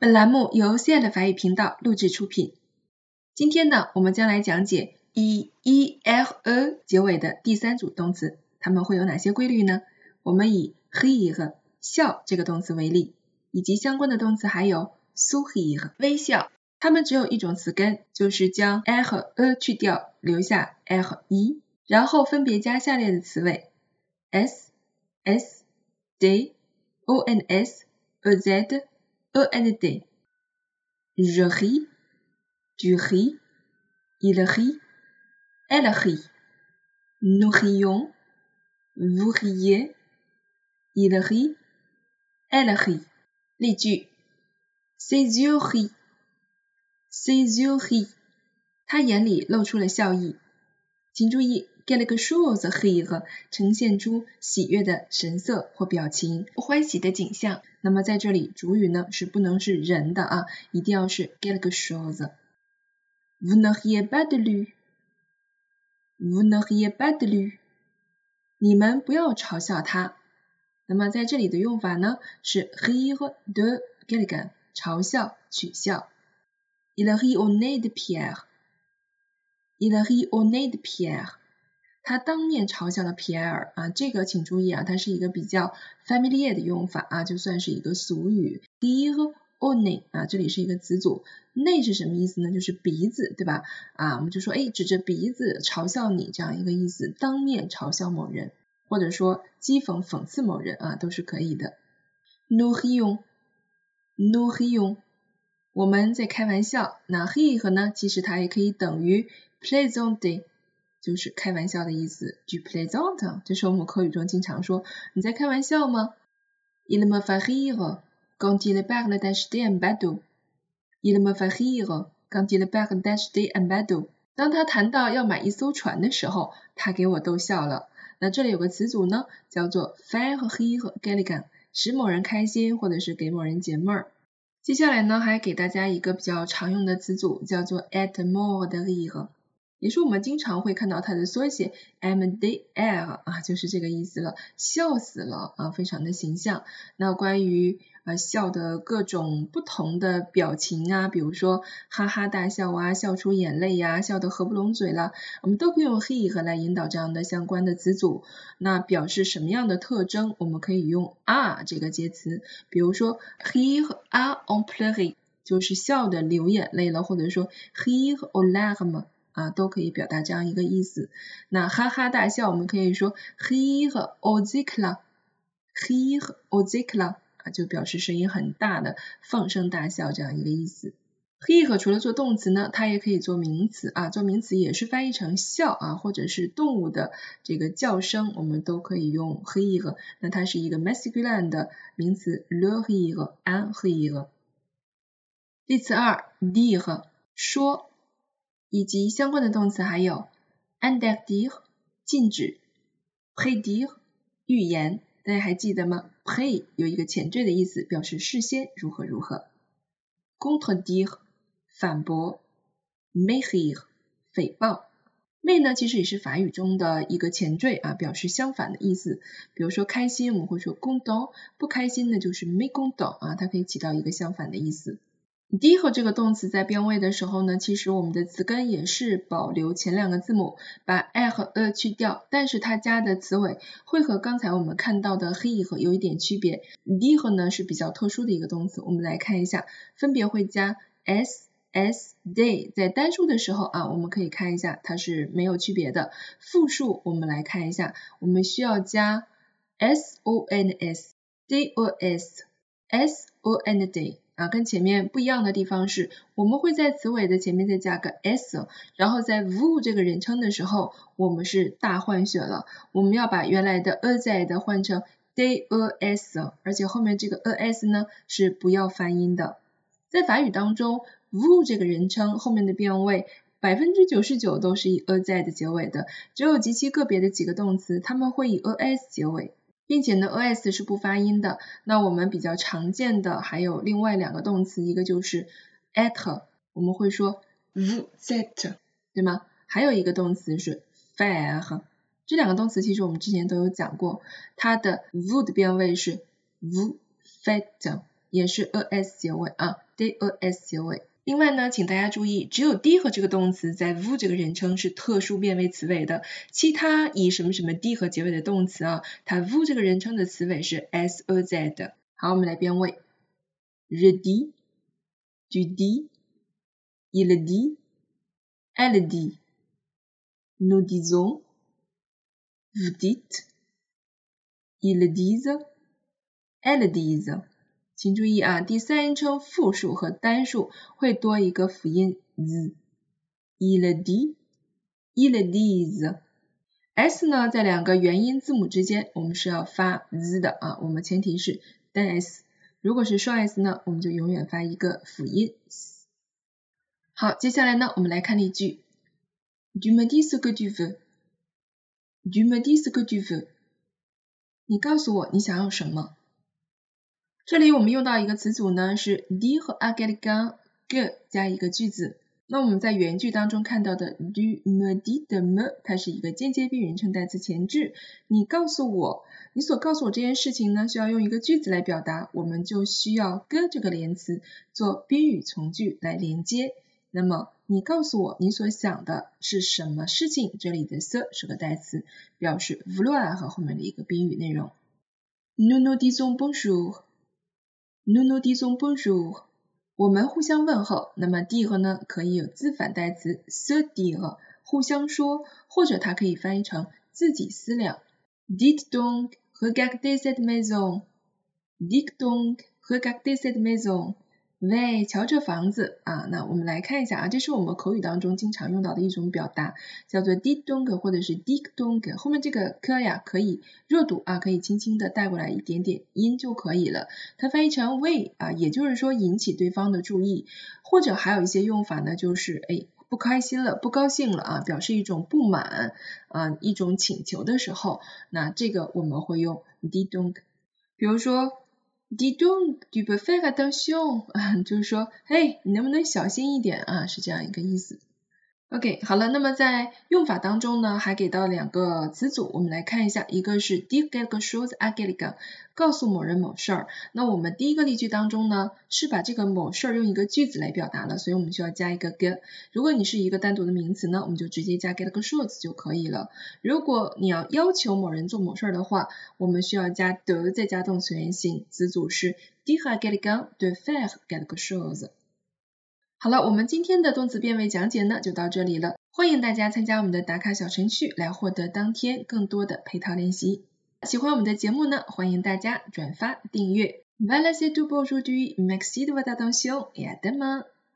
本栏目由 C 的法语频道录制出品。今天呢，我们将来讲解以 e l e 结尾的第三组动词，它们会有哪些规律呢？我们以 h i r 笑这个动词为例，以及相关的动词还有 sourire 微笑，它们只有一种词根，就是将 l 和 e 去掉，留下 l 和 e，然后分别加下列的词尾 s、s、d、o n s、e z。E N D. Je ris, tu ris, il rit, elle rit. Nous rions, vous riez, il rit, elle rit. Les Ses yeux rient, ses yeux rient. 他眼里露出了笑意。请注意。 get 了个 shows here 呈现出喜悦的神色或表情，欢喜的景象。那么在这里主语呢是不能是人的啊，一定要是 get 了个 shows。Vous ne riez pas de lui，Vous ne riez pas de lui，你们不要嘲笑他。那么在这里的用法呢是 rire de quelqu'un，嘲笑、取笑。Il rit au nez de Pierre，Il rit au nez de Pierre。他当面嘲笑了皮埃尔啊，这个请注意啊，它是一个比较 familiar 的用法啊，就算是一个俗语。dire au nez 啊，这里是一个词组，ne 是什么意思呢？就是鼻子，对吧？啊，我们就说，哎，指着鼻子嘲笑你这样一个意思，当面嘲笑某人，或者说讥讽、讽刺某人啊，都是可以的。nous rions，nous rions，我们在开玩笑。那 rire 呢，其实它也可以等于 plaisante。就是开玩笑的意思。Du plaisant，这是我们口语中经常说。你在开玩笑吗？Il me fait rire quand il parle d'acheter un bateau. Il me fait rire quand il parle d'acheter un bateau. 当他谈到要买一艘船的时候，他给我逗笑了。那这里有个词组呢，叫做 faire rire quelqu'un，使某人开心或者是给某人解闷儿。接下来呢，还给大家一个比较常用的词组，叫做 être mort de rire。也是我们经常会看到它的缩写，M D L 啊，就是这个意思了，笑死了啊，非常的形象。那关于呃笑的各种不同的表情啊，比如说哈哈大笑啊，笑出眼泪呀，笑得合不拢嘴了，我们都可以用 he 和来引导这样的相关的词组。那表示什么样的特征？我们可以用 are 这个介词，比如说 he 和 are en pleurs，就是笑的流眼泪了，或者说 he 和 o larme。啊，都可以表达这样一个意思。那哈哈大笑，我们可以说 he 和 ozikla，he 和 ozikla 啊，就表示声音很大的放声大笑这样一个意思。he 和除了做动词呢，它也可以做名词啊，做名词也是翻译成笑啊，或者是动物的这个叫声，我们都可以用 he 和。那它是一个 masculine 的名词，le he 和 an he 和。例词二，dire 说。以及相关的动词还有 interdire 禁止，prédire 预言，大家还记得吗？pré 有一个前缀的意思，表示事先如何如何。contredire 反驳，méire 诽谤。méire 呢其实也是法语中的一个前缀啊，表示相反的意思。比如说开心，我们会说 content，不开心呢就是 mécontent 啊，它可以起到一个相反的意思。D 和这个动词在变位的时候呢，其实我们的词根也是保留前两个字母，把 i 和 e 去掉，但是它加的词尾会和刚才我们看到的 he 和有一点区别。d 和呢是比较特殊的一个动词，我们来看一下，分别会加 s、s、day，在单数的时候啊，我们可以看一下它是没有区别的。复数我们来看一下，我们需要加 s o n s、d o s、s o n day。啊，跟前面不一样的地方是，我们会在词尾的前面再加个 s，然后在 v 这个人称的时候，我们是大换血了，我们要把原来的 a z 的换成 d a s，而且后面这个 a s 呢是不要发音的。在法语当中 v 这个人称后面的变位，百分之九十九都是以 a z 的结尾的，只有极其个别的几个动词，他们会以 a s 结尾。并且呢，os 是不发音的。那我们比较常见的还有另外两个动词，一个就是 être，我们会说 vous êtes，对吗？还有一个动词是 faire，这两个动词其实我们之前都有讲过，它的 VU 的变位是 VU，fate 也是 es 结尾啊，des 结尾。另外呢，请大家注意，只有 d 和这个动词在 vu 这个人称是特殊变位词尾的，其他以什么什么 d 和结尾的动词啊，它 vu 这个人称的词尾是 s e z 的。好，我们来变位，je dis，tu dis，il dit，elle dit，nous disons，vous dites，ils disent，elles disent。请注意啊，第三人称复数和单数会多一个辅音 z，il dit，il disent。s 呢，在两个元音字母之间，我们是要发 z 的啊，我们前提是单 s。如果是双 s 呢，我们就永远发一个辅音。好，接下来呢，我们来看例句：Tu me dis que tu veux？Tu me dis que tu veux？你告诉我你想要什么？这里我们用到一个词组呢，是 d 和 a g e t g g 加一个句子。那我们在原句当中看到的 du me di 的 me，它是一个间接宾语人称代词前置。你告诉我，你所告诉我这件事情呢，需要用一个句子来表达，我们就需要 g 这个连词做宾语从句来连接。那么你告诉我你所想的是什么事情？这里的 the 是个代词，表示 vloa 和后面的一个宾语内容。nu nu disons bonjour。Nous nous disons bonjour，我们互相问候。那么 dire 呢，可以有自反代词 se dire，互相说，或者它可以翻译成自己思量。Dit donc, regardez cette maison. Dit donc, regardez cette maison. 喂，瞧这房子啊！那我们来看一下啊，这是我们口语当中经常用到的一种表达，叫做 d i d o n g 或者是 di dong，后面这个 k 呀可以弱读啊，可以轻轻的带过来一点点音就可以了。它翻译成为啊，也就是说引起对方的注意，或者还有一些用法呢，就是哎不开心了，不高兴了啊，表示一种不满啊，一种请求的时候，那这个我们会用 d i d o n g 比如说。Di dong di be faire attention 啊，就是说，嘿，你能不能小心一点啊？是这样一个意思。OK，好了，那么在用法当中呢，还给到两个词组，我们来看一下，一个是 dire quelque chose à quelqu'un，告诉某人某事儿。那我们第一个例句当中呢，是把这个某事儿用一个句子来表达了，所以我们需要加一个 ge。如果你是一个单独的名词呢，我们就直接加 quelque chose 就可以了。如果你要要求某人做某事儿的话，我们需要加 de 再加动词原形，词组是 dire à quelqu'un de faire quelque chose。好了，我们今天的动词变位讲解呢就到这里了。欢迎大家参加我们的打卡小程序来获得当天更多的配套练习。喜欢我们的节目呢，欢迎大家转发订阅。Voilà c'est tout pour aujourd'hui. Merci de votre attention et à demain.